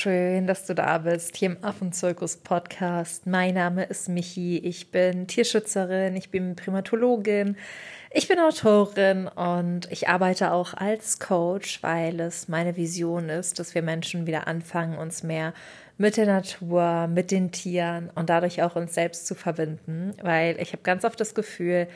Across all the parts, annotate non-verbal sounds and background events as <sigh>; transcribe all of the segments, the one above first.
schön, dass du da bist hier im Affenzirkus Podcast. Mein Name ist Michi, ich bin Tierschützerin, ich bin Primatologin, ich bin Autorin und ich arbeite auch als Coach, weil es meine Vision ist, dass wir Menschen wieder anfangen, uns mehr mit der Natur, mit den Tieren und dadurch auch uns selbst zu verbinden, weil ich habe ganz oft das Gefühl,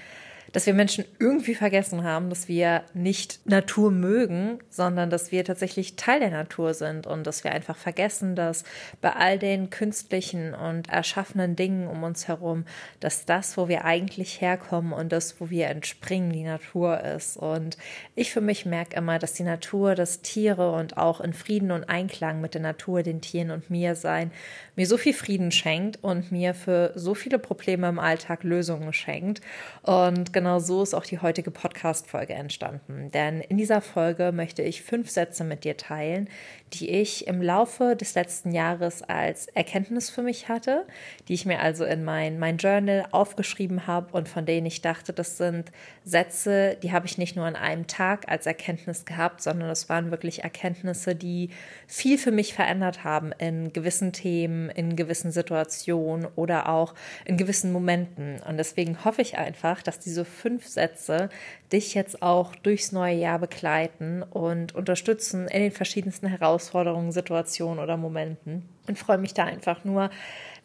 dass wir Menschen irgendwie vergessen haben, dass wir nicht Natur mögen, sondern dass wir tatsächlich Teil der Natur sind und dass wir einfach vergessen, dass bei all den künstlichen und erschaffenen Dingen um uns herum, dass das, wo wir eigentlich herkommen und das, wo wir entspringen, die Natur ist. Und ich für mich merke immer, dass die Natur, dass Tiere und auch in Frieden und Einklang mit der Natur, den Tieren und mir sein, mir so viel Frieden schenkt und mir für so viele Probleme im Alltag Lösungen schenkt. Und genau genau so ist auch die heutige Podcast-Folge entstanden. Denn in dieser Folge möchte ich fünf Sätze mit dir teilen, die ich im Laufe des letzten Jahres als Erkenntnis für mich hatte, die ich mir also in mein, mein Journal aufgeschrieben habe und von denen ich dachte, das sind Sätze, die habe ich nicht nur an einem Tag als Erkenntnis gehabt, sondern es waren wirklich Erkenntnisse, die viel für mich verändert haben in gewissen Themen, in gewissen Situationen oder auch in gewissen Momenten. Und deswegen hoffe ich einfach, dass diese fünf Sätze dich jetzt auch durchs neue Jahr begleiten und unterstützen in den verschiedensten Herausforderungen, Situationen oder Momenten. Und freue mich da einfach nur,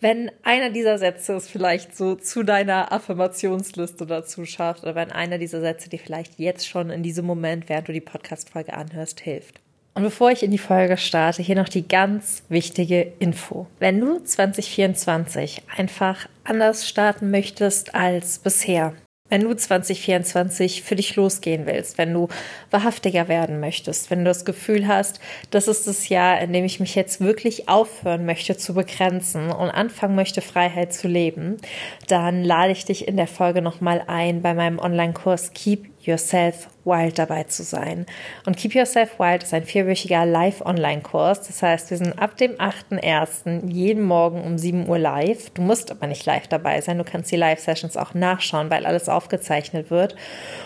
wenn einer dieser Sätze es vielleicht so zu deiner Affirmationsliste dazu schafft oder wenn einer dieser Sätze dir vielleicht jetzt schon in diesem Moment, während du die Podcast-Folge anhörst, hilft. Und bevor ich in die Folge starte, hier noch die ganz wichtige Info. Wenn du 2024 einfach anders starten möchtest als bisher, wenn du 2024 für dich losgehen willst, wenn du wahrhaftiger werden möchtest, wenn du das Gefühl hast, das ist das Jahr, in dem ich mich jetzt wirklich aufhören möchte zu begrenzen und anfangen möchte, Freiheit zu leben, dann lade ich dich in der Folge nochmal ein bei meinem Online-Kurs Keep Yourself Wild dabei zu sein. Und Keep Yourself Wild ist ein vierwöchiger Live-Online-Kurs. Das heißt, wir sind ab dem 8.1. jeden Morgen um 7 Uhr live. Du musst aber nicht live dabei sein. Du kannst die Live-Sessions auch nachschauen, weil alles aufgezeichnet wird.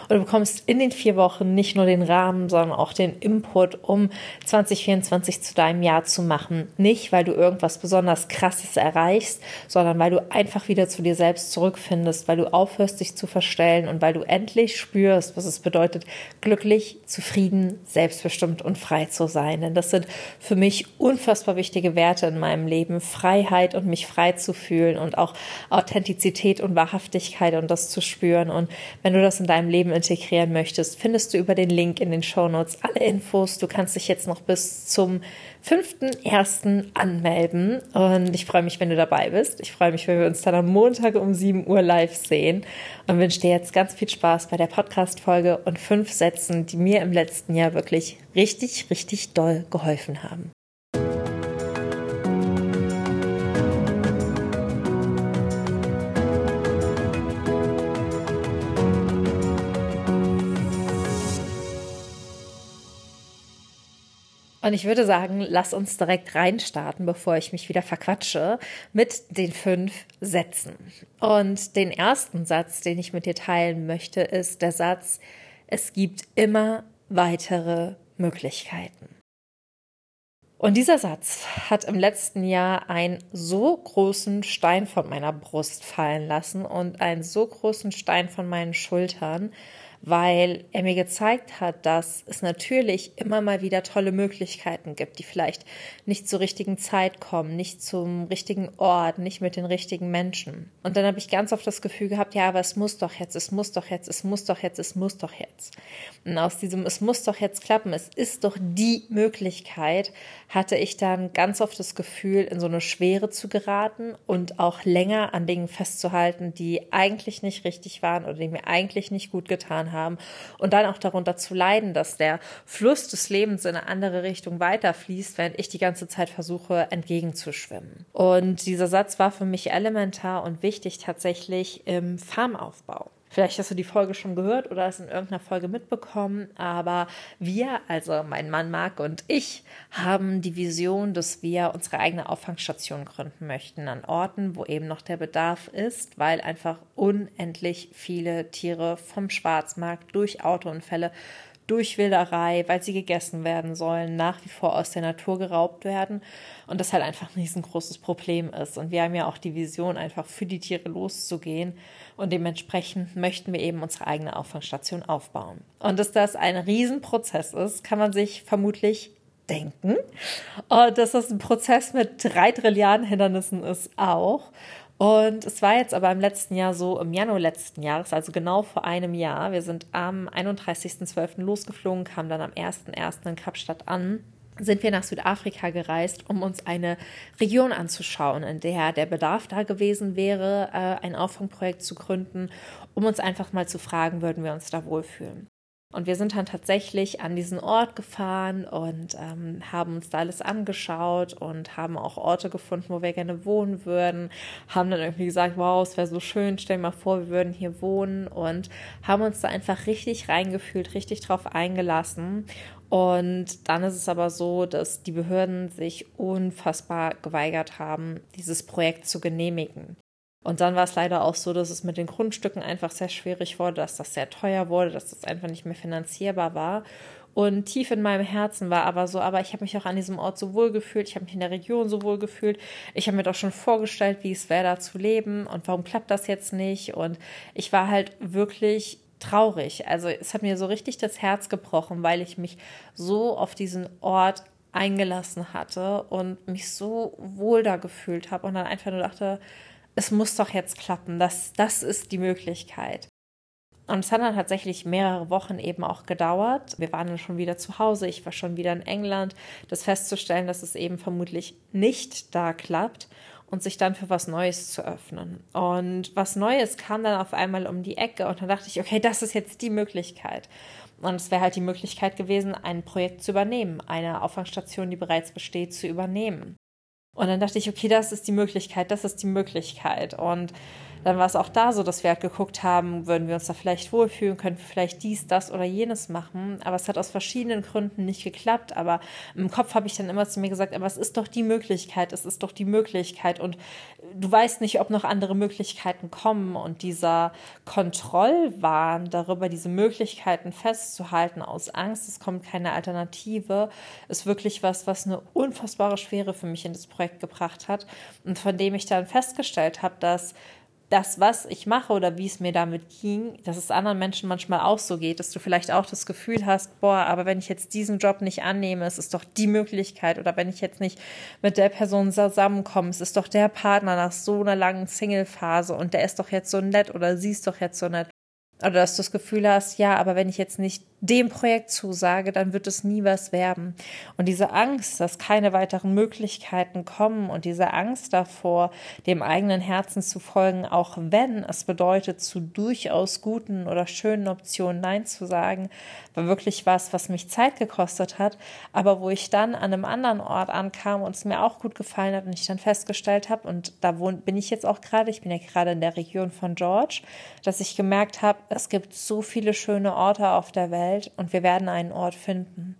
Und du bekommst in den vier Wochen nicht nur den Rahmen, sondern auch den Input, um 2024 zu deinem Jahr zu machen. Nicht, weil du irgendwas besonders Krasses erreichst, sondern weil du einfach wieder zu dir selbst zurückfindest, weil du aufhörst, dich zu verstellen und weil du endlich spürst, was es bedeutet, glücklich, zufrieden, selbstbestimmt und frei zu sein. Denn das sind für mich unfassbar wichtige Werte in meinem Leben. Freiheit und mich frei zu fühlen und auch Authentizität und Wahrhaftigkeit und das zu spüren. Und wenn du das in deinem Leben integrieren möchtest, findest du über den Link in den Show Notes alle Infos. Du kannst dich jetzt noch bis zum 5.1. anmelden. Und ich freue mich, wenn du dabei bist. Ich freue mich, wenn wir uns dann am Montag um 7 Uhr live sehen. Und wünsche dir jetzt ganz viel Spaß bei der Podcast-Folge und fünf Sätzen, die mir im letzten Jahr wirklich richtig, richtig doll geholfen haben. Und ich würde sagen, lass uns direkt reinstarten, bevor ich mich wieder verquatsche, mit den fünf Sätzen. Und den ersten Satz, den ich mit dir teilen möchte, ist der Satz, es gibt immer weitere Möglichkeiten. Und dieser Satz hat im letzten Jahr einen so großen Stein von meiner Brust fallen lassen und einen so großen Stein von meinen Schultern, weil er mir gezeigt hat, dass es natürlich immer mal wieder tolle Möglichkeiten gibt, die vielleicht nicht zur richtigen Zeit kommen, nicht zum richtigen Ort, nicht mit den richtigen Menschen. Und dann habe ich ganz oft das Gefühl gehabt, ja, aber es muss doch jetzt, es muss doch jetzt, es muss doch jetzt, es muss doch jetzt. Und aus diesem es muss doch jetzt klappen, es ist doch die Möglichkeit, hatte ich dann ganz oft das Gefühl, in so eine Schwere zu geraten und auch länger an Dingen festzuhalten, die eigentlich nicht richtig waren oder die mir eigentlich nicht gut getan haben haben und dann auch darunter zu leiden, dass der Fluss des Lebens in eine andere Richtung weiterfließt, während ich die ganze Zeit versuche, entgegenzuschwimmen. Und dieser Satz war für mich elementar und wichtig tatsächlich im Farmaufbau. Vielleicht hast du die Folge schon gehört oder es in irgendeiner Folge mitbekommen, aber wir, also mein Mann Marc und ich, haben die Vision, dass wir unsere eigene Auffangstation gründen möchten an Orten, wo eben noch der Bedarf ist, weil einfach unendlich viele Tiere vom Schwarzmarkt durch Autounfälle durch Wilderei, weil sie gegessen werden sollen, nach wie vor aus der Natur geraubt werden und das halt einfach ein riesengroßes Problem ist. Und wir haben ja auch die Vision, einfach für die Tiere loszugehen und dementsprechend möchten wir eben unsere eigene Auffangstation aufbauen. Und dass das ein Riesenprozess ist, kann man sich vermutlich denken. Und dass das ein Prozess mit drei Trilliarden Hindernissen ist auch. Und es war jetzt aber im letzten Jahr so, im Januar letzten Jahres, also genau vor einem Jahr, wir sind am 31.12. losgeflogen, kamen dann am 1.1. in Kapstadt an sind wir nach Südafrika gereist, um uns eine Region anzuschauen, in der der Bedarf da gewesen wäre, äh, ein Auffangprojekt zu gründen, um uns einfach mal zu fragen, würden wir uns da wohlfühlen. Und wir sind dann tatsächlich an diesen Ort gefahren und ähm, haben uns da alles angeschaut und haben auch Orte gefunden, wo wir gerne wohnen würden. Haben dann irgendwie gesagt, wow, es wäre so schön, stell dir mal vor, wir würden hier wohnen und haben uns da einfach richtig reingefühlt, richtig drauf eingelassen. Und dann ist es aber so, dass die Behörden sich unfassbar geweigert haben, dieses Projekt zu genehmigen. Und dann war es leider auch so, dass es mit den Grundstücken einfach sehr schwierig wurde, dass das sehr teuer wurde, dass das einfach nicht mehr finanzierbar war. Und tief in meinem Herzen war aber so, aber ich habe mich auch an diesem Ort so wohl gefühlt, ich habe mich in der Region so wohl gefühlt. Ich habe mir doch schon vorgestellt, wie es wäre, da zu leben und warum klappt das jetzt nicht. Und ich war halt wirklich traurig. Also es hat mir so richtig das Herz gebrochen, weil ich mich so auf diesen Ort eingelassen hatte und mich so wohl da gefühlt habe und dann einfach nur dachte, es muss doch jetzt klappen, das, das ist die Möglichkeit. Und es hat dann tatsächlich mehrere Wochen eben auch gedauert. Wir waren dann schon wieder zu Hause, ich war schon wieder in England, das festzustellen, dass es eben vermutlich nicht da klappt und sich dann für was Neues zu öffnen. Und was Neues kam dann auf einmal um die Ecke und dann dachte ich, okay, das ist jetzt die Möglichkeit. Und es wäre halt die Möglichkeit gewesen, ein Projekt zu übernehmen, eine Auffangstation, die bereits besteht, zu übernehmen. Und dann dachte ich, okay, das ist die Möglichkeit, das ist die Möglichkeit. Und dann war es auch da so, dass wir halt geguckt haben, würden wir uns da vielleicht wohlfühlen, können wir vielleicht dies, das oder jenes machen. Aber es hat aus verschiedenen Gründen nicht geklappt. Aber im Kopf habe ich dann immer zu mir gesagt, aber es ist doch die Möglichkeit, es ist doch die Möglichkeit. Und du weißt nicht, ob noch andere Möglichkeiten kommen. Und dieser Kontrollwahn darüber, diese Möglichkeiten festzuhalten aus Angst, es kommt keine Alternative, ist wirklich was, was eine unfassbare Schwere für mich in das Projekt gebracht hat. Und von dem ich dann festgestellt habe, dass das, was ich mache oder wie es mir damit ging, dass es anderen Menschen manchmal auch so geht, dass du vielleicht auch das Gefühl hast, boah, aber wenn ich jetzt diesen Job nicht annehme, es ist doch die Möglichkeit oder wenn ich jetzt nicht mit der Person zusammenkomme, es ist doch der Partner nach so einer langen Single-Phase und der ist doch jetzt so nett oder sie ist doch jetzt so nett. Oder dass du das Gefühl hast, ja, aber wenn ich jetzt nicht dem Projekt zusage, dann wird es nie was werden. Und diese Angst, dass keine weiteren Möglichkeiten kommen und diese Angst davor, dem eigenen Herzen zu folgen, auch wenn es bedeutet, zu durchaus guten oder schönen Optionen Nein zu sagen, war wirklich was, was mich Zeit gekostet hat, aber wo ich dann an einem anderen Ort ankam und es mir auch gut gefallen hat und ich dann festgestellt habe, und da wohn, bin ich jetzt auch gerade, ich bin ja gerade in der Region von George, dass ich gemerkt habe, es gibt so viele schöne Orte auf der Welt, Welt und wir werden einen Ort finden.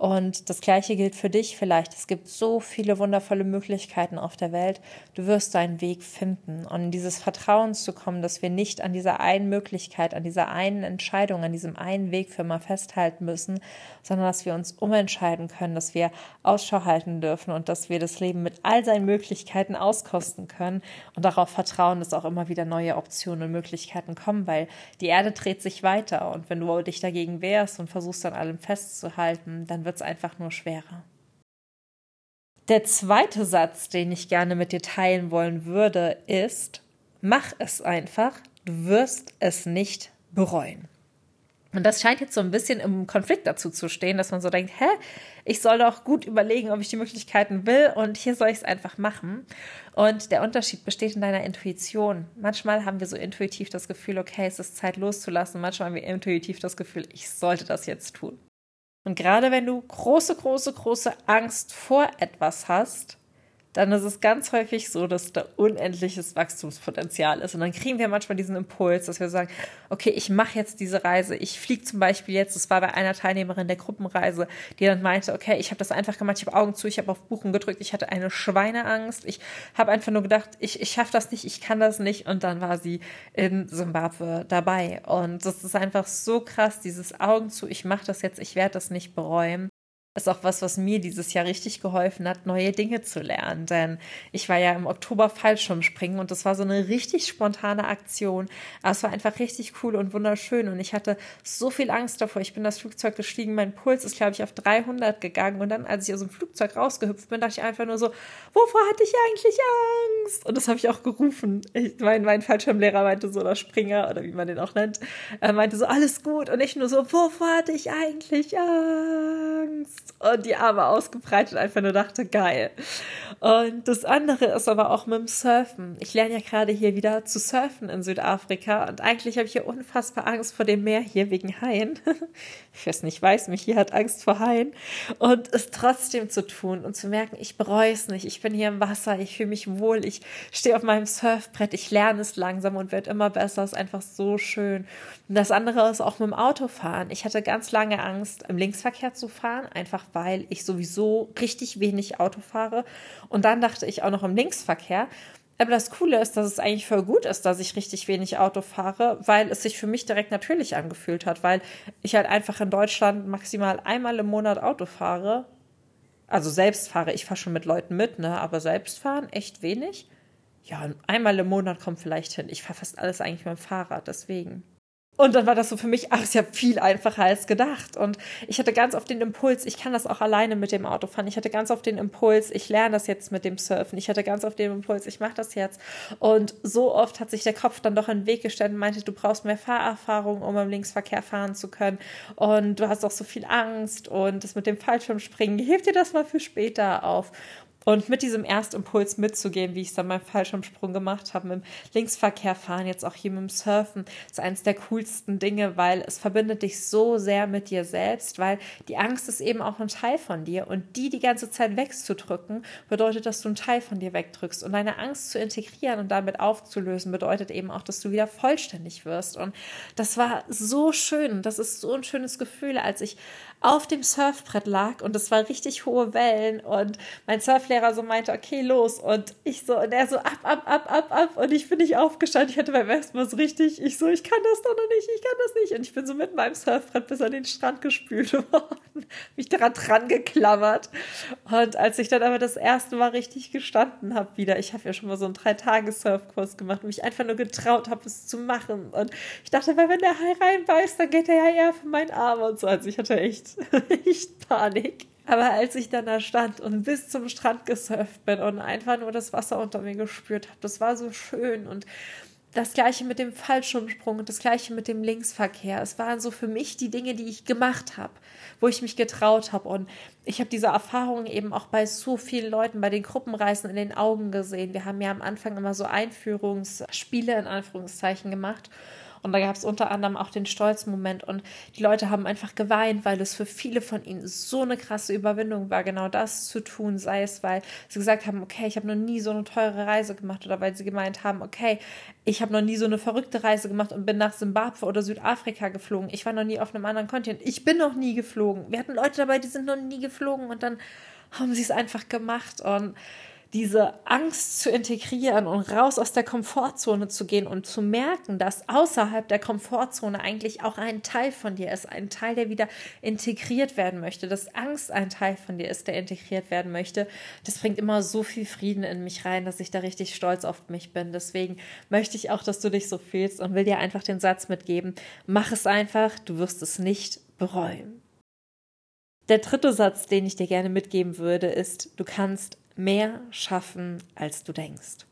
Und das Gleiche gilt für dich vielleicht. Es gibt so viele wundervolle Möglichkeiten auf der Welt. Du wirst deinen Weg finden. Und in dieses Vertrauen zu kommen, dass wir nicht an dieser einen Möglichkeit, an dieser einen Entscheidung, an diesem einen Weg für immer festhalten müssen, sondern dass wir uns umentscheiden können, dass wir Ausschau halten dürfen und dass wir das Leben mit all seinen Möglichkeiten auskosten können und darauf vertrauen, dass auch immer wieder neue Optionen und Möglichkeiten kommen, weil die Erde dreht sich weiter. Und wenn du dich dagegen wehrst und versuchst an allem festzuhalten, dann wird wird es einfach nur schwerer. Der zweite Satz, den ich gerne mit dir teilen wollen würde, ist, mach es einfach, du wirst es nicht bereuen. Und das scheint jetzt so ein bisschen im Konflikt dazu zu stehen, dass man so denkt, hä, ich soll doch gut überlegen, ob ich die Möglichkeiten will und hier soll ich es einfach machen. Und der Unterschied besteht in deiner Intuition. Manchmal haben wir so intuitiv das Gefühl, okay, es ist Zeit loszulassen. Manchmal haben wir intuitiv das Gefühl, ich sollte das jetzt tun. Und gerade wenn du große, große, große Angst vor etwas hast, dann ist es ganz häufig so, dass da unendliches Wachstumspotenzial ist. Und dann kriegen wir manchmal diesen Impuls, dass wir sagen, okay, ich mache jetzt diese Reise. Ich fliege zum Beispiel jetzt, das war bei einer Teilnehmerin der Gruppenreise, die dann meinte, okay, ich habe das einfach gemacht, ich habe Augen zu, ich habe auf Buchen gedrückt, ich hatte eine Schweineangst. Ich habe einfach nur gedacht, ich, ich schaffe das nicht, ich kann das nicht. Und dann war sie in Simbabwe dabei. Und das ist einfach so krass, dieses Augen zu, ich mache das jetzt, ich werde das nicht bereuen ist auch was, was mir dieses Jahr richtig geholfen hat, neue Dinge zu lernen. Denn ich war ja im Oktober Fallschirmspringen und das war so eine richtig spontane Aktion. Aber es war einfach richtig cool und wunderschön und ich hatte so viel Angst davor. Ich bin das Flugzeug gestiegen, mein Puls ist, glaube ich, auf 300 gegangen und dann, als ich aus dem Flugzeug rausgehüpft bin, dachte ich einfach nur so, wovor hatte ich eigentlich Angst? Und das habe ich auch gerufen. Ich, mein, mein Fallschirmlehrer meinte so, oder Springer oder wie man den auch nennt, meinte so, alles gut und ich nur so, wovor hatte ich eigentlich Angst? Und die Arme ausgebreitet einfach nur dachte, geil. Und das andere ist aber auch mit dem Surfen. Ich lerne ja gerade hier wieder zu surfen in Südafrika und eigentlich habe ich hier unfassbar Angst vor dem Meer hier wegen Haien. <laughs> Ich weiß nicht, weiß mich, hier hat Angst vor Haien und es trotzdem zu tun und zu merken, ich bereue es nicht. Ich bin hier im Wasser, ich fühle mich wohl, ich stehe auf meinem Surfbrett, ich lerne es langsam und werde immer besser. Es ist einfach so schön. Und das andere ist auch mit dem Autofahren. Ich hatte ganz lange Angst, im Linksverkehr zu fahren, einfach weil ich sowieso richtig wenig Auto fahre. Und dann dachte ich auch noch im Linksverkehr. Aber das Coole ist, dass es eigentlich voll gut ist, dass ich richtig wenig Auto fahre, weil es sich für mich direkt natürlich angefühlt hat, weil ich halt einfach in Deutschland maximal einmal im Monat Auto fahre. Also selbst fahre, ich fahre schon mit Leuten mit, ne, aber selbst fahren echt wenig. Ja, einmal im Monat kommt vielleicht hin. Ich fahre fast alles eigentlich mit dem Fahrrad, deswegen. Und dann war das so für mich, ach, ist ja viel einfacher als gedacht. Und ich hatte ganz oft den Impuls, ich kann das auch alleine mit dem Auto fahren. Ich hatte ganz oft den Impuls, ich lerne das jetzt mit dem Surfen. Ich hatte ganz oft den Impuls, ich mache das jetzt. Und so oft hat sich der Kopf dann doch in den Weg gestellt und meinte, du brauchst mehr Fahrerfahrung, um im Linksverkehr fahren zu können. Und du hast auch so viel Angst und das mit dem Fallschirmspringen, heb dir das mal für später auf. Und mit diesem Erstimpuls mitzugehen, wie ich es dann beim Fallschirmsprung gemacht habe, mit dem Linksverkehr fahren, jetzt auch hier mit dem Surfen, ist eines der coolsten Dinge, weil es verbindet dich so sehr mit dir selbst, weil die Angst ist eben auch ein Teil von dir. Und die die ganze Zeit wegzudrücken, bedeutet, dass du einen Teil von dir wegdrückst. Und deine Angst zu integrieren und damit aufzulösen, bedeutet eben auch, dass du wieder vollständig wirst. Und das war so schön, das ist so ein schönes Gefühl, als ich auf dem Surfbrett lag und es war richtig hohe Wellen und mein Surflehrer so meinte, okay, los. Und ich so und er so ab, ab, ab, ab, ab. Und ich bin nicht aufgestanden. Ich hatte beim ersten Mal so richtig, ich so, ich kann das doch noch nicht, ich kann das nicht. Und ich bin so mit meinem Surfbrett bis an den Strand gespült <laughs> worden, mich daran dran geklammert. Und als ich dann aber das erste Mal richtig gestanden habe wieder, ich habe ja schon mal so einen drei Tage Surfkurs gemacht und mich einfach nur getraut habe, es zu machen. Und ich dachte, weil wenn der Hai reinbeißt, dann geht er ja eher für meinen Arm und so. Also ich hatte echt echt <laughs> Panik. Aber als ich dann da stand und bis zum Strand gesurft bin und einfach nur das Wasser unter mir gespürt habe, das war so schön und das gleiche mit dem Fallschirmsprung und das gleiche mit dem Linksverkehr. Es waren so für mich die Dinge, die ich gemacht habe, wo ich mich getraut habe. Und ich habe diese Erfahrungen eben auch bei so vielen Leuten, bei den Gruppenreisen in den Augen gesehen. Wir haben ja am Anfang immer so Einführungsspiele in Anführungszeichen gemacht. Und da gab es unter anderem auch den Stolzmoment und die Leute haben einfach geweint, weil es für viele von ihnen so eine krasse Überwindung war, genau das zu tun, sei es, weil sie gesagt haben, okay, ich habe noch nie so eine teure Reise gemacht oder weil sie gemeint haben, okay, ich habe noch nie so eine verrückte Reise gemacht und bin nach Simbabwe oder Südafrika geflogen. Ich war noch nie auf einem anderen Kontinent. Ich bin noch nie geflogen. Wir hatten Leute dabei, die sind noch nie geflogen und dann haben sie es einfach gemacht und diese Angst zu integrieren und raus aus der Komfortzone zu gehen und zu merken, dass außerhalb der Komfortzone eigentlich auch ein Teil von dir ist, ein Teil, der wieder integriert werden möchte, dass Angst ein Teil von dir ist, der integriert werden möchte, das bringt immer so viel Frieden in mich rein, dass ich da richtig stolz auf mich bin. Deswegen möchte ich auch, dass du dich so fühlst und will dir einfach den Satz mitgeben, mach es einfach, du wirst es nicht bereuen. Der dritte Satz, den ich dir gerne mitgeben würde, ist, du kannst mehr schaffen, als du denkst.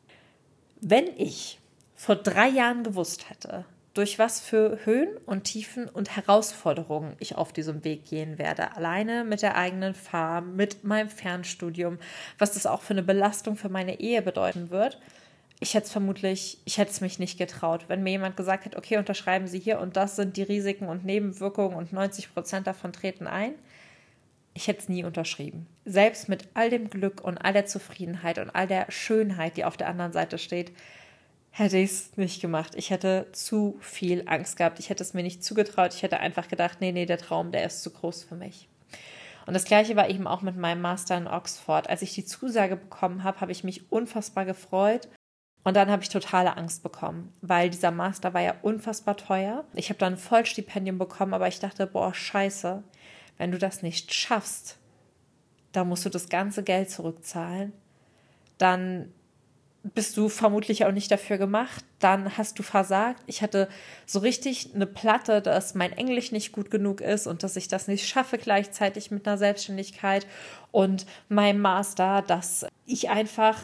Wenn ich vor drei Jahren gewusst hätte, durch was für Höhen und Tiefen und Herausforderungen ich auf diesem Weg gehen werde, alleine mit der eigenen Farm, mit meinem Fernstudium, was das auch für eine Belastung für meine Ehe bedeuten wird, ich hätte es vermutlich, ich hätte es mich nicht getraut. Wenn mir jemand gesagt hätte, okay, unterschreiben Sie hier und das sind die Risiken und Nebenwirkungen und 90 Prozent davon treten ein, ich hätte es nie unterschrieben. Selbst mit all dem Glück und all der Zufriedenheit und all der Schönheit, die auf der anderen Seite steht, hätte ich es nicht gemacht. Ich hätte zu viel Angst gehabt. Ich hätte es mir nicht zugetraut. Ich hätte einfach gedacht, nee, nee, der Traum, der ist zu groß für mich. Und das gleiche war eben auch mit meinem Master in Oxford. Als ich die Zusage bekommen habe, habe ich mich unfassbar gefreut. Und dann habe ich totale Angst bekommen, weil dieser Master war ja unfassbar teuer. Ich habe dann ein Vollstipendium bekommen, aber ich dachte, boah, scheiße, wenn du das nicht schaffst, dann musst du das ganze Geld zurückzahlen. Dann bist du vermutlich auch nicht dafür gemacht, dann hast du versagt. Ich hatte so richtig eine Platte, dass mein Englisch nicht gut genug ist und dass ich das nicht schaffe gleichzeitig mit einer Selbstständigkeit und meinem Master, dass ich einfach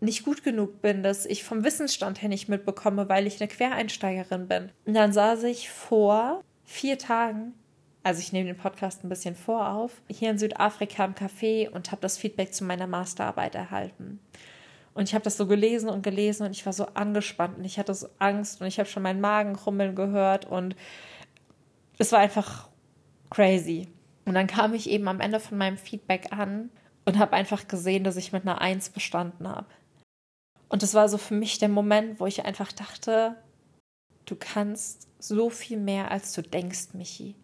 nicht gut genug bin, dass ich vom Wissensstand her nicht mitbekomme, weil ich eine Quereinsteigerin bin. Und dann saß ich vor vier Tagen, also ich nehme den Podcast ein bisschen vor auf, hier in Südafrika im Café und habe das Feedback zu meiner Masterarbeit erhalten. Und ich habe das so gelesen und gelesen und ich war so angespannt und ich hatte so Angst und ich habe schon meinen Magen krummeln gehört und es war einfach crazy. Und dann kam ich eben am Ende von meinem Feedback an und habe einfach gesehen, dass ich mit einer Eins bestanden habe. Und das war so für mich der Moment, wo ich einfach dachte, du kannst so viel mehr, als du denkst, Michi.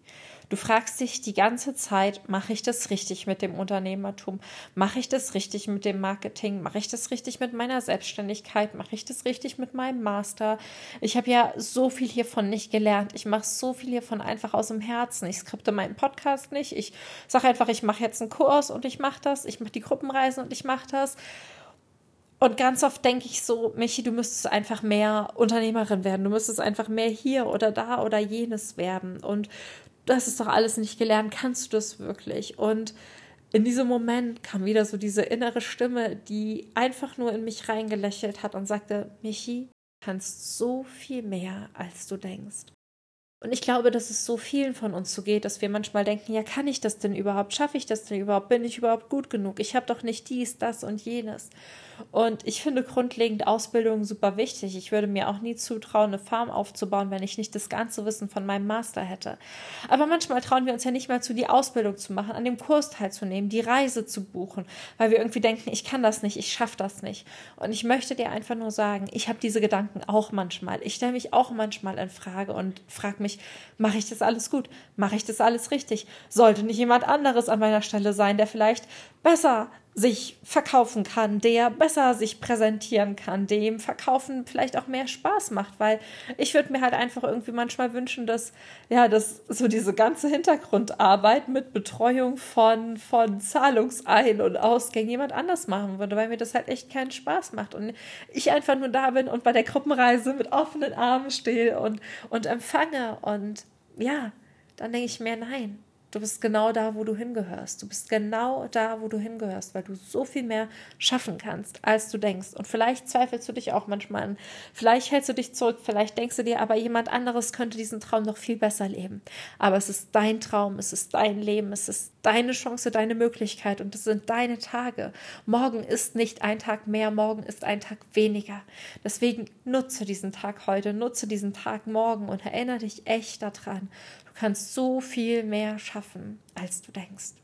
Du fragst dich die ganze Zeit, mache ich das richtig mit dem Unternehmertum? Mache ich das richtig mit dem Marketing? Mache ich das richtig mit meiner Selbstständigkeit? Mache ich das richtig mit meinem Master? Ich habe ja so viel hiervon nicht gelernt. Ich mache so viel hiervon einfach aus dem Herzen. Ich skripte meinen Podcast nicht. Ich sage einfach, ich mache jetzt einen Kurs und ich mache das. Ich mache die Gruppenreisen und ich mache das. Und ganz oft denke ich so, Michi, du müsstest einfach mehr Unternehmerin werden. Du müsstest einfach mehr hier oder da oder jenes werden. Und du hast es doch alles nicht gelernt, kannst du das wirklich? Und in diesem Moment kam wieder so diese innere Stimme, die einfach nur in mich reingelächelt hat und sagte, Michi, du kannst so viel mehr, als du denkst. Und ich glaube, dass es so vielen von uns so geht, dass wir manchmal denken, ja, kann ich das denn überhaupt? Schaffe ich das denn überhaupt? Bin ich überhaupt gut genug? Ich habe doch nicht dies, das und jenes. Und ich finde grundlegend Ausbildung super wichtig. Ich würde mir auch nie zutrauen, eine Farm aufzubauen, wenn ich nicht das ganze Wissen von meinem Master hätte. Aber manchmal trauen wir uns ja nicht mal zu, die Ausbildung zu machen, an dem Kurs teilzunehmen, die Reise zu buchen, weil wir irgendwie denken, ich kann das nicht, ich schaffe das nicht. Und ich möchte dir einfach nur sagen, ich habe diese Gedanken auch manchmal. Ich stelle mich auch manchmal in Frage und frage mich, mache ich das alles gut? Mache ich das alles richtig? Sollte nicht jemand anderes an meiner Stelle sein, der vielleicht besser sich verkaufen kann, der besser sich präsentieren kann, dem Verkaufen vielleicht auch mehr Spaß macht, weil ich würde mir halt einfach irgendwie manchmal wünschen, dass ja, dass so diese ganze Hintergrundarbeit mit Betreuung von von Zahlungsein und Ausgängen jemand anders machen würde, weil mir das halt echt keinen Spaß macht. Und ich einfach nur da bin und bei der Gruppenreise mit offenen Armen stehe und und empfange. Und ja, dann denke ich mir nein, Du bist genau da, wo du hingehörst. Du bist genau da, wo du hingehörst, weil du so viel mehr schaffen kannst, als du denkst. Und vielleicht zweifelst du dich auch manchmal an. Vielleicht hältst du dich zurück. Vielleicht denkst du dir, aber jemand anderes könnte diesen Traum noch viel besser leben. Aber es ist dein Traum, es ist dein Leben, es ist deine Chance, deine Möglichkeit und es sind deine Tage. Morgen ist nicht ein Tag mehr, morgen ist ein Tag weniger. Deswegen nutze diesen Tag heute, nutze diesen Tag morgen und erinnere dich echt daran kannst so viel mehr schaffen, als du denkst.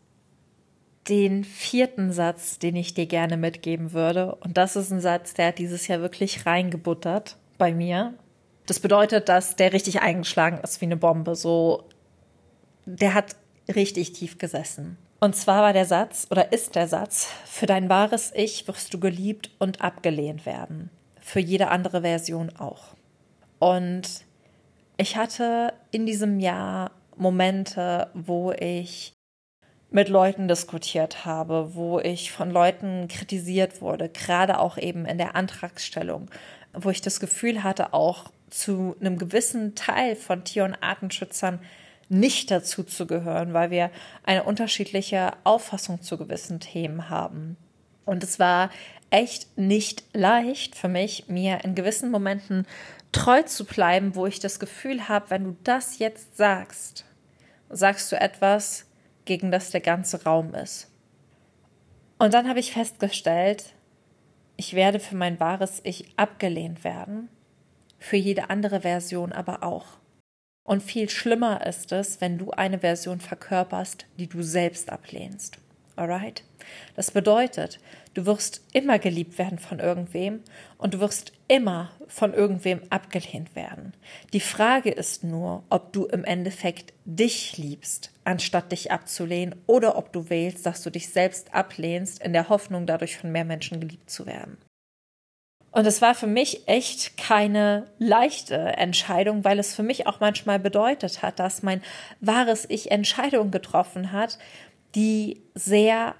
Den vierten Satz, den ich dir gerne mitgeben würde, und das ist ein Satz, der hat dieses Jahr wirklich reingebuttert bei mir. Das bedeutet, dass der richtig eingeschlagen ist wie eine Bombe. So, der hat richtig tief gesessen. Und zwar war der Satz oder ist der Satz, für dein wahres Ich wirst du geliebt und abgelehnt werden. Für jede andere Version auch. Und ich hatte in diesem Jahr Momente, wo ich mit Leuten diskutiert habe, wo ich von Leuten kritisiert wurde, gerade auch eben in der Antragsstellung, wo ich das Gefühl hatte, auch zu einem gewissen Teil von Tier- und Artenschützern nicht dazu zu gehören, weil wir eine unterschiedliche Auffassung zu gewissen Themen haben. Und es war echt nicht leicht für mich, mir in gewissen Momenten treu zu bleiben, wo ich das Gefühl habe, wenn du das jetzt sagst, sagst du etwas, gegen das der ganze Raum ist. Und dann habe ich festgestellt, ich werde für mein wahres Ich abgelehnt werden, für jede andere Version aber auch. Und viel schlimmer ist es, wenn du eine Version verkörperst, die du selbst ablehnst. Alright? Das bedeutet, du wirst immer geliebt werden von irgendwem und du wirst immer von irgendwem abgelehnt werden. Die Frage ist nur, ob du im Endeffekt dich liebst, anstatt dich abzulehnen, oder ob du wählst, dass du dich selbst ablehnst, in der Hoffnung, dadurch von mehr Menschen geliebt zu werden. Und es war für mich echt keine leichte Entscheidung, weil es für mich auch manchmal bedeutet hat, dass mein wahres Ich Entscheidungen getroffen hat, die sehr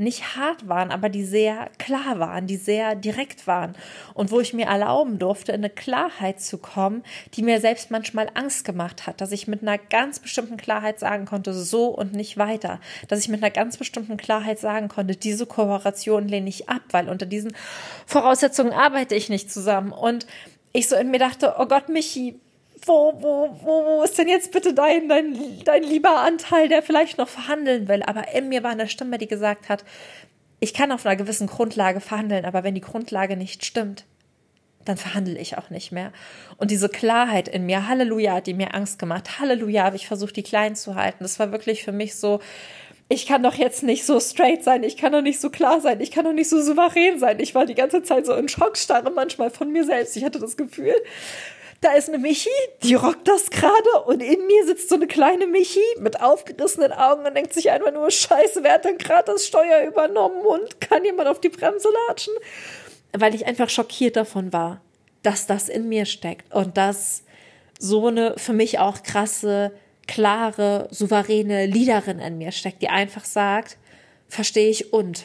nicht hart waren, aber die sehr klar waren, die sehr direkt waren. Und wo ich mir erlauben durfte, in eine Klarheit zu kommen, die mir selbst manchmal Angst gemacht hat, dass ich mit einer ganz bestimmten Klarheit sagen konnte, so und nicht weiter, dass ich mit einer ganz bestimmten Klarheit sagen konnte, diese Kooperation lehne ich ab, weil unter diesen Voraussetzungen arbeite ich nicht zusammen. Und ich so in mir dachte, oh Gott, Michi, wo, wo, wo, wo ist denn jetzt bitte dein, dein, dein lieber Anteil, der vielleicht noch verhandeln will? Aber in mir war eine Stimme, die gesagt hat, ich kann auf einer gewissen Grundlage verhandeln, aber wenn die Grundlage nicht stimmt, dann verhandle ich auch nicht mehr. Und diese Klarheit in mir, Halleluja, hat die mir Angst gemacht. Halleluja, habe ich versucht, die klein zu halten. Das war wirklich für mich so, ich kann doch jetzt nicht so straight sein, ich kann doch nicht so klar sein, ich kann doch nicht so souverän sein. Ich war die ganze Zeit so in Schockstarre manchmal von mir selbst. Ich hatte das Gefühl, da ist eine Michi, die rockt das gerade und in mir sitzt so eine kleine Michi mit aufgerissenen Augen und denkt sich einfach nur, scheiße, wer hat denn gerade das Steuer übernommen und kann jemand auf die Bremse latschen? Weil ich einfach schockiert davon war, dass das in mir steckt und dass so eine für mich auch krasse, klare, souveräne Liederin in mir steckt, die einfach sagt, verstehe ich und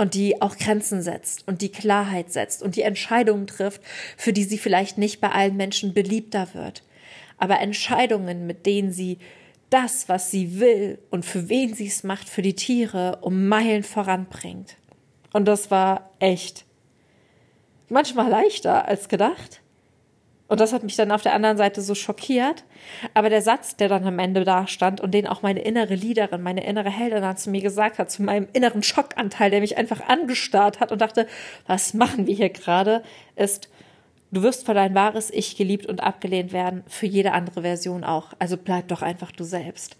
und die auch Grenzen setzt und die Klarheit setzt und die Entscheidungen trifft, für die sie vielleicht nicht bei allen Menschen beliebter wird, aber Entscheidungen, mit denen sie das, was sie will und für wen sie es macht, für die Tiere um Meilen voranbringt. Und das war echt manchmal leichter als gedacht. Und das hat mich dann auf der anderen Seite so schockiert. Aber der Satz, der dann am Ende da stand und den auch meine innere Liederin, meine innere Heldin dann zu mir gesagt hat, zu meinem inneren Schockanteil, der mich einfach angestarrt hat und dachte, was machen wir hier gerade, ist, du wirst für dein wahres Ich geliebt und abgelehnt werden, für jede andere Version auch. Also bleib doch einfach du selbst.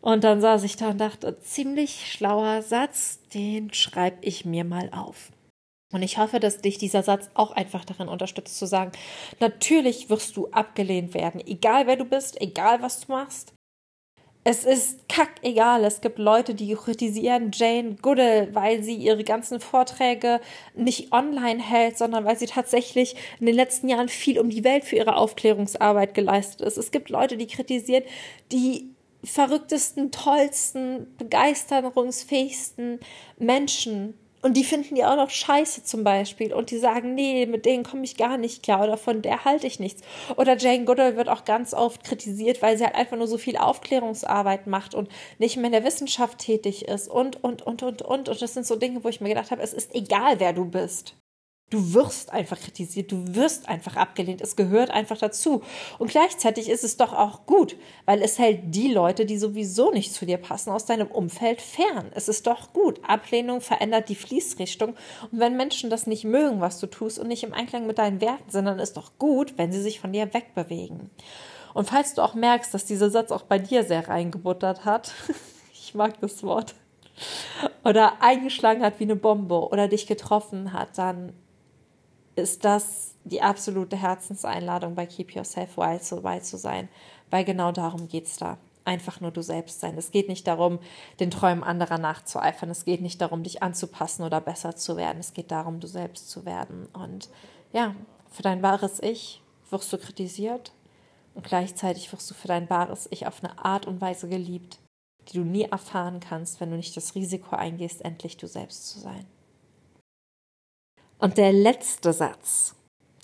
Und dann saß ich da und dachte, ziemlich schlauer Satz, den schreibe ich mir mal auf. Und ich hoffe, dass dich dieser Satz auch einfach darin unterstützt, zu sagen, natürlich wirst du abgelehnt werden, egal wer du bist, egal was du machst. Es ist kackegal. Es gibt Leute, die kritisieren Jane Goodall, weil sie ihre ganzen Vorträge nicht online hält, sondern weil sie tatsächlich in den letzten Jahren viel um die Welt für ihre Aufklärungsarbeit geleistet ist. Es gibt Leute, die kritisieren die verrücktesten, tollsten, begeisterungsfähigsten Menschen und die finden die auch noch scheiße zum Beispiel. Und die sagen, nee, mit denen komme ich gar nicht klar oder von der halte ich nichts. Oder Jane Goodall wird auch ganz oft kritisiert, weil sie halt einfach nur so viel Aufklärungsarbeit macht und nicht mehr in der Wissenschaft tätig ist. Und, und, und, und, und. Und das sind so Dinge, wo ich mir gedacht habe, es ist egal, wer du bist. Du wirst einfach kritisiert, du wirst einfach abgelehnt. Es gehört einfach dazu. Und gleichzeitig ist es doch auch gut, weil es hält die Leute, die sowieso nicht zu dir passen, aus deinem Umfeld fern. Es ist doch gut. Ablehnung verändert die Fließrichtung. Und wenn Menschen das nicht mögen, was du tust und nicht im Einklang mit deinen Werten sind, dann ist doch gut, wenn sie sich von dir wegbewegen. Und falls du auch merkst, dass dieser Satz auch bei dir sehr reingebuttert hat, <laughs> ich mag das Wort, oder eingeschlagen hat wie eine Bombe oder dich getroffen hat, dann ist das die absolute Herzenseinladung bei Keep Yourself Wild so weit zu sein, weil genau darum geht es da. Einfach nur du selbst sein. Es geht nicht darum, den Träumen anderer nachzueifern. Es geht nicht darum, dich anzupassen oder besser zu werden. Es geht darum, du selbst zu werden. Und ja, für dein wahres Ich wirst du kritisiert und gleichzeitig wirst du für dein wahres Ich auf eine Art und Weise geliebt, die du nie erfahren kannst, wenn du nicht das Risiko eingehst, endlich du selbst zu sein. Und der letzte Satz,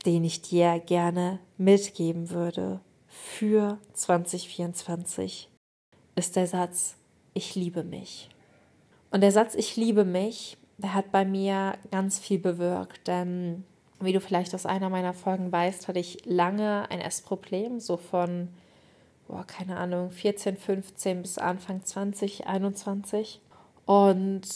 den ich dir gerne mitgeben würde für 2024, ist der Satz, ich liebe mich. Und der Satz, ich liebe mich, der hat bei mir ganz viel bewirkt, denn wie du vielleicht aus einer meiner Folgen weißt, hatte ich lange ein Essproblem, so von, boah, keine Ahnung, 14, 15 bis Anfang 20, 21. Und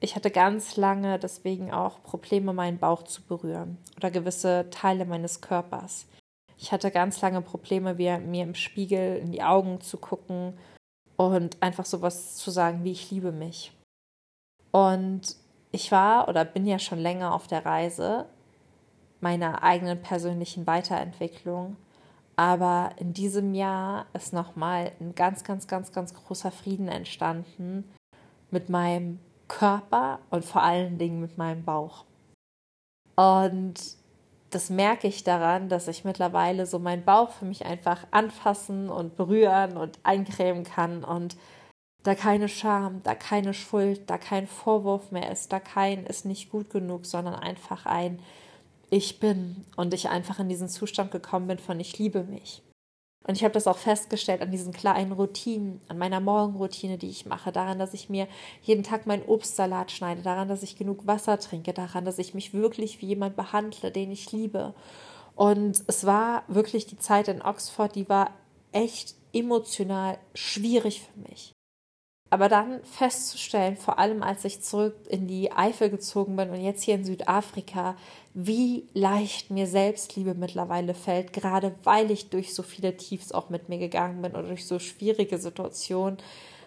ich hatte ganz lange deswegen auch Probleme, meinen Bauch zu berühren oder gewisse Teile meines Körpers. Ich hatte ganz lange Probleme, mir im Spiegel in die Augen zu gucken und einfach sowas zu sagen, wie ich liebe mich. Und ich war oder bin ja schon länger auf der Reise meiner eigenen persönlichen Weiterentwicklung. Aber in diesem Jahr ist nochmal ein ganz, ganz, ganz, ganz großer Frieden entstanden mit meinem Körper und vor allen Dingen mit meinem Bauch. Und das merke ich daran, dass ich mittlerweile so meinen Bauch für mich einfach anfassen und berühren und eincremen kann und da keine Scham, da keine Schuld, da kein Vorwurf mehr ist, da kein ist nicht gut genug, sondern einfach ein Ich bin und ich einfach in diesen Zustand gekommen bin von ich liebe mich. Und ich habe das auch festgestellt an diesen kleinen Routinen, an meiner Morgenroutine, die ich mache, daran, dass ich mir jeden Tag meinen Obstsalat schneide, daran, dass ich genug Wasser trinke, daran, dass ich mich wirklich wie jemand behandle, den ich liebe. Und es war wirklich die Zeit in Oxford, die war echt emotional schwierig für mich. Aber dann festzustellen, vor allem als ich zurück in die Eifel gezogen bin und jetzt hier in Südafrika, wie leicht mir Selbstliebe mittlerweile fällt, gerade weil ich durch so viele Tiefs auch mit mir gegangen bin oder durch so schwierige Situationen,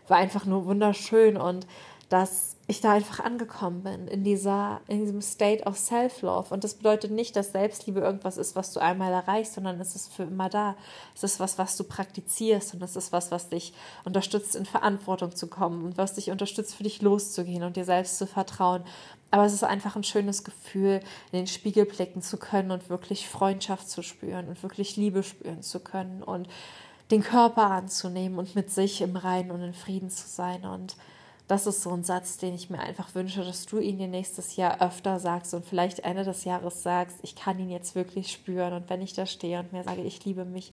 war einfach nur wunderschön und dass ich da einfach angekommen bin in dieser in diesem State of Self-Love und das bedeutet nicht, dass Selbstliebe irgendwas ist, was du einmal erreichst, sondern es ist für immer da. Es ist was, was du praktizierst und es ist was, was dich unterstützt in Verantwortung zu kommen und was dich unterstützt für dich loszugehen und dir selbst zu vertrauen. Aber es ist einfach ein schönes Gefühl, in den Spiegel blicken zu können und wirklich Freundschaft zu spüren und wirklich Liebe spüren zu können und den Körper anzunehmen und mit sich im Reinen und in Frieden zu sein und das ist so ein Satz, den ich mir einfach wünsche, dass du ihn dir nächstes Jahr öfter sagst und vielleicht Ende des Jahres sagst, ich kann ihn jetzt wirklich spüren und wenn ich da stehe und mir sage, ich liebe mich,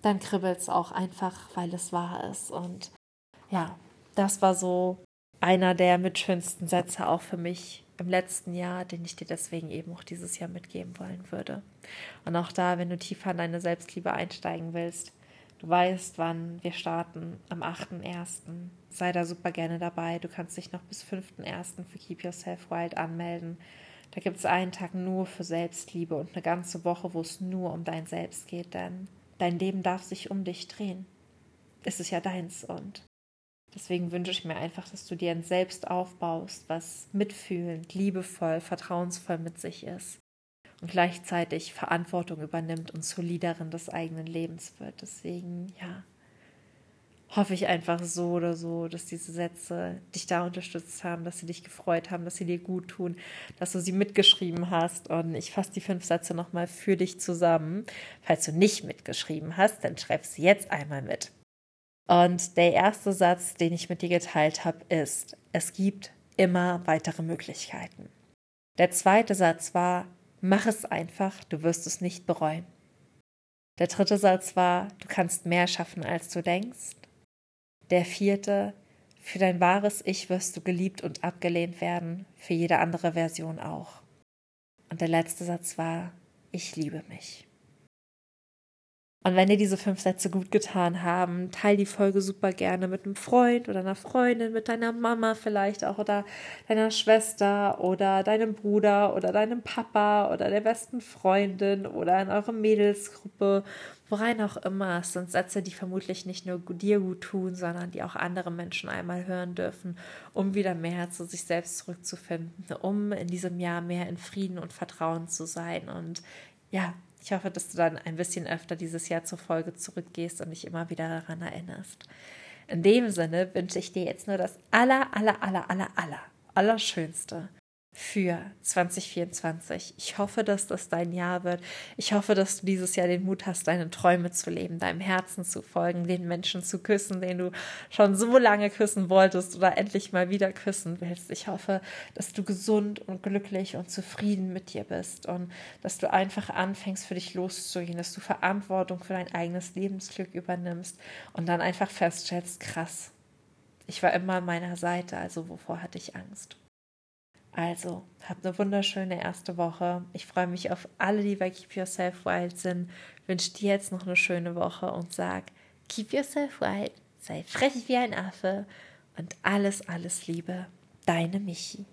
dann kribbelt es auch einfach, weil es wahr ist. Und ja, das war so einer der mitschönsten Sätze auch für mich im letzten Jahr, den ich dir deswegen eben auch dieses Jahr mitgeben wollen würde. Und auch da, wenn du tiefer in deine Selbstliebe einsteigen willst, Du weißt, wann wir starten, am 8.1. Sei da super gerne dabei. Du kannst dich noch bis 5.1. für Keep Yourself Wild anmelden. Da gibt es einen Tag nur für Selbstliebe und eine ganze Woche, wo es nur um dein Selbst geht, denn dein Leben darf sich um dich drehen. Es ist ja deins und deswegen wünsche ich mir einfach, dass du dir ein Selbst aufbaust, was mitfühlend, liebevoll, vertrauensvoll mit sich ist und gleichzeitig Verantwortung übernimmt und Leaderin des eigenen Lebens wird. Deswegen, ja, hoffe ich einfach so oder so, dass diese Sätze dich da unterstützt haben, dass sie dich gefreut haben, dass sie dir gut tun, dass du sie mitgeschrieben hast. Und ich fasse die fünf Sätze nochmal für dich zusammen. Falls du nicht mitgeschrieben hast, dann schreib sie jetzt einmal mit. Und der erste Satz, den ich mit dir geteilt habe, ist, es gibt immer weitere Möglichkeiten. Der zweite Satz war, Mach es einfach, du wirst es nicht bereuen. Der dritte Satz war, du kannst mehr schaffen, als du denkst. Der vierte, für dein wahres Ich wirst du geliebt und abgelehnt werden, für jede andere Version auch. Und der letzte Satz war, ich liebe mich. Und wenn dir diese fünf Sätze gut getan haben, teil die Folge super gerne mit einem Freund oder einer Freundin, mit deiner Mama vielleicht auch oder deiner Schwester oder deinem Bruder oder deinem Papa oder der besten Freundin oder in eurer Mädelsgruppe, worein auch immer. Es sind Sätze, die vermutlich nicht nur dir gut tun, sondern die auch andere Menschen einmal hören dürfen, um wieder mehr zu sich selbst zurückzufinden, um in diesem Jahr mehr in Frieden und Vertrauen zu sein und ja, ich hoffe, dass du dann ein bisschen öfter dieses Jahr zur Folge zurückgehst und dich immer wieder daran erinnerst. In dem Sinne wünsche ich dir jetzt nur das aller, aller, aller, aller, aller, allerschönste für 2024. Ich hoffe, dass das dein Jahr wird. Ich hoffe, dass du dieses Jahr den Mut hast, deine Träume zu leben, deinem Herzen zu folgen, den Menschen zu küssen, den du schon so lange küssen wolltest oder endlich mal wieder küssen willst. Ich hoffe, dass du gesund und glücklich und zufrieden mit dir bist und dass du einfach anfängst, für dich loszugehen, dass du Verantwortung für dein eigenes Lebensglück übernimmst und dann einfach feststellst, krass, ich war immer an meiner Seite, also wovor hatte ich Angst? Also, habt eine wunderschöne erste Woche. Ich freue mich auf alle, die bei Keep Yourself Wild sind. Wünsche dir jetzt noch eine schöne Woche und sag, Keep Yourself Wild, sei frech wie ein Affe und alles, alles Liebe. Deine Michi.